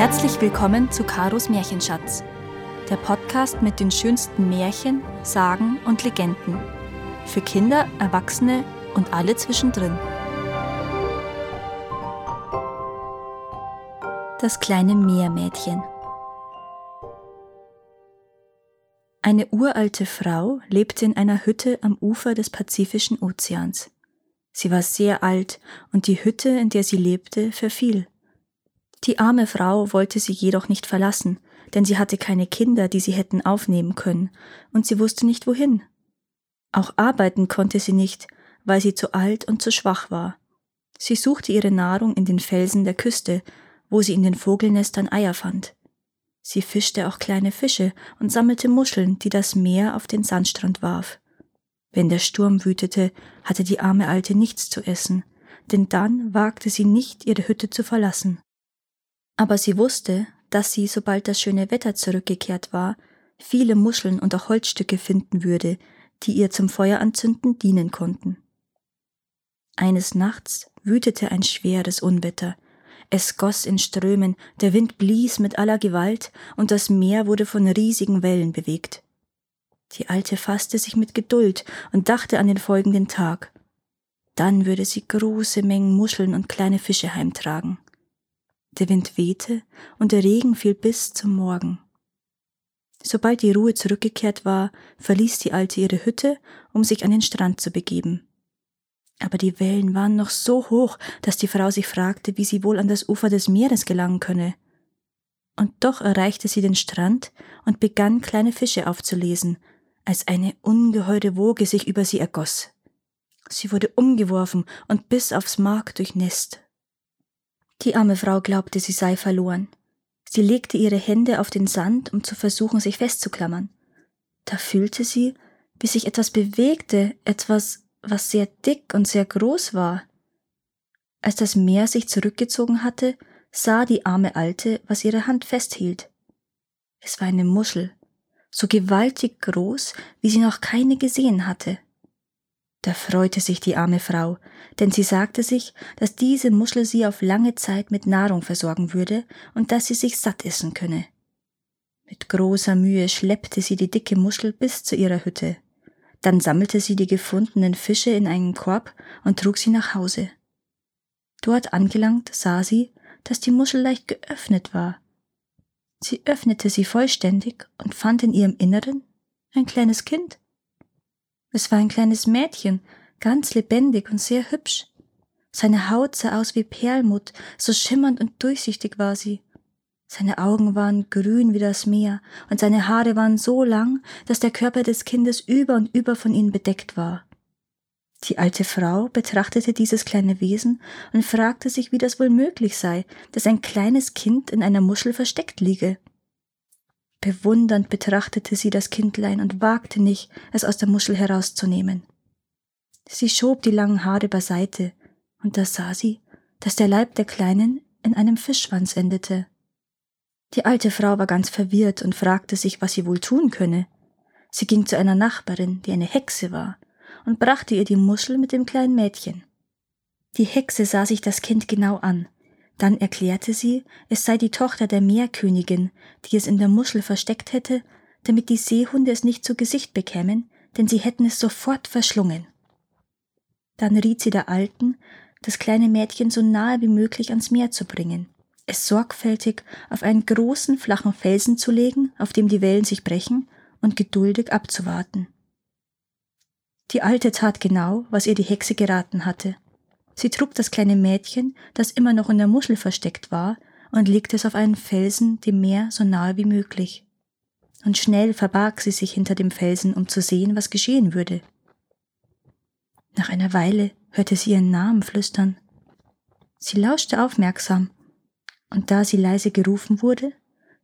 Herzlich willkommen zu Karos Märchenschatz, der Podcast mit den schönsten Märchen, Sagen und Legenden. Für Kinder, Erwachsene und alle zwischendrin. Das kleine Meermädchen. Eine uralte Frau lebte in einer Hütte am Ufer des Pazifischen Ozeans. Sie war sehr alt und die Hütte, in der sie lebte, verfiel. Die arme Frau wollte sie jedoch nicht verlassen, denn sie hatte keine Kinder, die sie hätten aufnehmen können, und sie wusste nicht wohin. Auch arbeiten konnte sie nicht, weil sie zu alt und zu schwach war. Sie suchte ihre Nahrung in den Felsen der Küste, wo sie in den Vogelnestern Eier fand. Sie fischte auch kleine Fische und sammelte Muscheln, die das Meer auf den Sandstrand warf. Wenn der Sturm wütete, hatte die arme Alte nichts zu essen, denn dann wagte sie nicht, ihre Hütte zu verlassen. Aber sie wusste, dass sie, sobald das schöne Wetter zurückgekehrt war, viele Muscheln und auch Holzstücke finden würde, die ihr zum Feueranzünden dienen konnten. Eines Nachts wütete ein schweres Unwetter. Es goss in Strömen, der Wind blies mit aller Gewalt, und das Meer wurde von riesigen Wellen bewegt. Die Alte fasste sich mit Geduld und dachte an den folgenden Tag. Dann würde sie große Mengen Muscheln und kleine Fische heimtragen. Der Wind wehte und der Regen fiel bis zum Morgen. Sobald die Ruhe zurückgekehrt war, verließ die Alte ihre Hütte, um sich an den Strand zu begeben. Aber die Wellen waren noch so hoch, dass die Frau sich fragte, wie sie wohl an das Ufer des Meeres gelangen könne. Und doch erreichte sie den Strand und begann kleine Fische aufzulesen, als eine ungeheure Woge sich über sie ergoss. Sie wurde umgeworfen und bis aufs Mark durchnässt. Die arme Frau glaubte, sie sei verloren. Sie legte ihre Hände auf den Sand, um zu versuchen, sich festzuklammern. Da fühlte sie, wie sich etwas bewegte, etwas, was sehr dick und sehr groß war. Als das Meer sich zurückgezogen hatte, sah die arme Alte, was ihre Hand festhielt. Es war eine Muschel, so gewaltig groß, wie sie noch keine gesehen hatte. Da freute sich die arme Frau, denn sie sagte sich, dass diese Muschel sie auf lange Zeit mit Nahrung versorgen würde und dass sie sich satt essen könne. Mit großer Mühe schleppte sie die dicke Muschel bis zu ihrer Hütte. Dann sammelte sie die gefundenen Fische in einen Korb und trug sie nach Hause. Dort angelangt sah sie, dass die Muschel leicht geöffnet war. Sie öffnete sie vollständig und fand in ihrem Inneren ein kleines Kind. Es war ein kleines Mädchen, ganz lebendig und sehr hübsch. Seine Haut sah aus wie Perlmutt, so schimmernd und durchsichtig war sie. Seine Augen waren grün wie das Meer, und seine Haare waren so lang, dass der Körper des Kindes über und über von ihnen bedeckt war. Die alte Frau betrachtete dieses kleine Wesen und fragte sich, wie das wohl möglich sei, dass ein kleines Kind in einer Muschel versteckt liege. Bewundernd betrachtete sie das Kindlein und wagte nicht, es aus der Muschel herauszunehmen. Sie schob die langen Haare beiseite, und da sah sie, dass der Leib der Kleinen in einem Fischschwanz endete. Die alte Frau war ganz verwirrt und fragte sich, was sie wohl tun könne. Sie ging zu einer Nachbarin, die eine Hexe war, und brachte ihr die Muschel mit dem kleinen Mädchen. Die Hexe sah sich das Kind genau an, dann erklärte sie, es sei die Tochter der Meerkönigin, die es in der Muschel versteckt hätte, damit die Seehunde es nicht zu Gesicht bekämen, denn sie hätten es sofort verschlungen. Dann riet sie der Alten, das kleine Mädchen so nahe wie möglich ans Meer zu bringen, es sorgfältig auf einen großen flachen Felsen zu legen, auf dem die Wellen sich brechen, und geduldig abzuwarten. Die Alte tat genau, was ihr die Hexe geraten hatte. Sie trug das kleine Mädchen, das immer noch in der Muschel versteckt war, und legte es auf einen Felsen dem Meer so nahe wie möglich. Und schnell verbarg sie sich hinter dem Felsen, um zu sehen, was geschehen würde. Nach einer Weile hörte sie ihren Namen flüstern. Sie lauschte aufmerksam, und da sie leise gerufen wurde,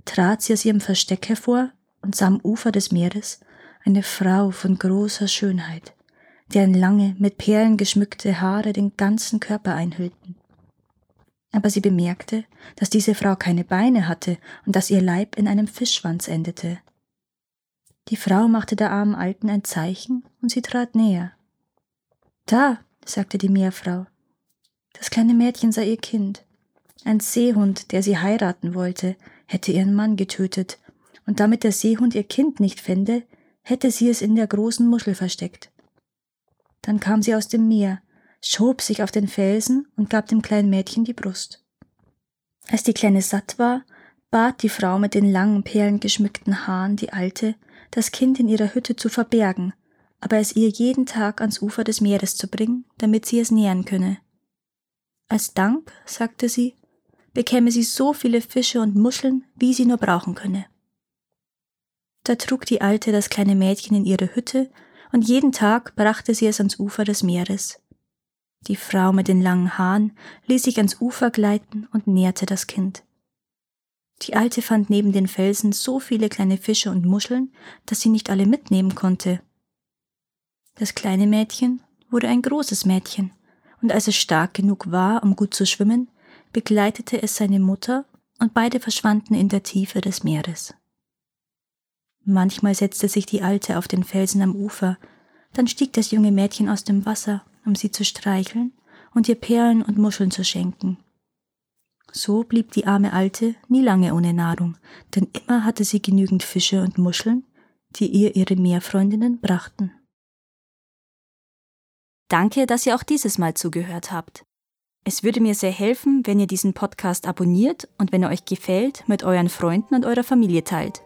trat sie aus ihrem Versteck hervor und sah am Ufer des Meeres eine Frau von großer Schönheit deren lange, mit Perlen geschmückte Haare den ganzen Körper einhüllten. Aber sie bemerkte, dass diese Frau keine Beine hatte und dass ihr Leib in einem Fischschwanz endete. Die Frau machte der armen Alten ein Zeichen und sie trat näher. Da, sagte die Meerfrau. Das kleine Mädchen sei ihr Kind. Ein Seehund, der sie heiraten wollte, hätte ihren Mann getötet, und damit der Seehund ihr Kind nicht fände, hätte sie es in der großen Muschel versteckt. Dann kam sie aus dem Meer, schob sich auf den Felsen und gab dem kleinen Mädchen die Brust. Als die Kleine satt war, bat die Frau mit den langen perlengeschmückten Haaren die Alte, das Kind in ihrer Hütte zu verbergen, aber es ihr jeden Tag ans Ufer des Meeres zu bringen, damit sie es nähern könne. Als Dank, sagte sie, bekäme sie so viele Fische und Muscheln, wie sie nur brauchen könne. Da trug die Alte das kleine Mädchen in ihre Hütte, und jeden Tag brachte sie es ans Ufer des Meeres. Die Frau mit den langen Haaren ließ sich ans Ufer gleiten und nährte das Kind. Die Alte fand neben den Felsen so viele kleine Fische und Muscheln, dass sie nicht alle mitnehmen konnte. Das kleine Mädchen wurde ein großes Mädchen, und als es stark genug war, um gut zu schwimmen, begleitete es seine Mutter, und beide verschwanden in der Tiefe des Meeres. Manchmal setzte sich die Alte auf den Felsen am Ufer, dann stieg das junge Mädchen aus dem Wasser, um sie zu streicheln und ihr Perlen und Muscheln zu schenken. So blieb die arme Alte nie lange ohne Nahrung, denn immer hatte sie genügend Fische und Muscheln, die ihr ihre Meerfreundinnen brachten. Danke, dass ihr auch dieses Mal zugehört habt. Es würde mir sehr helfen, wenn ihr diesen Podcast abonniert und wenn er euch gefällt, mit euren Freunden und eurer Familie teilt.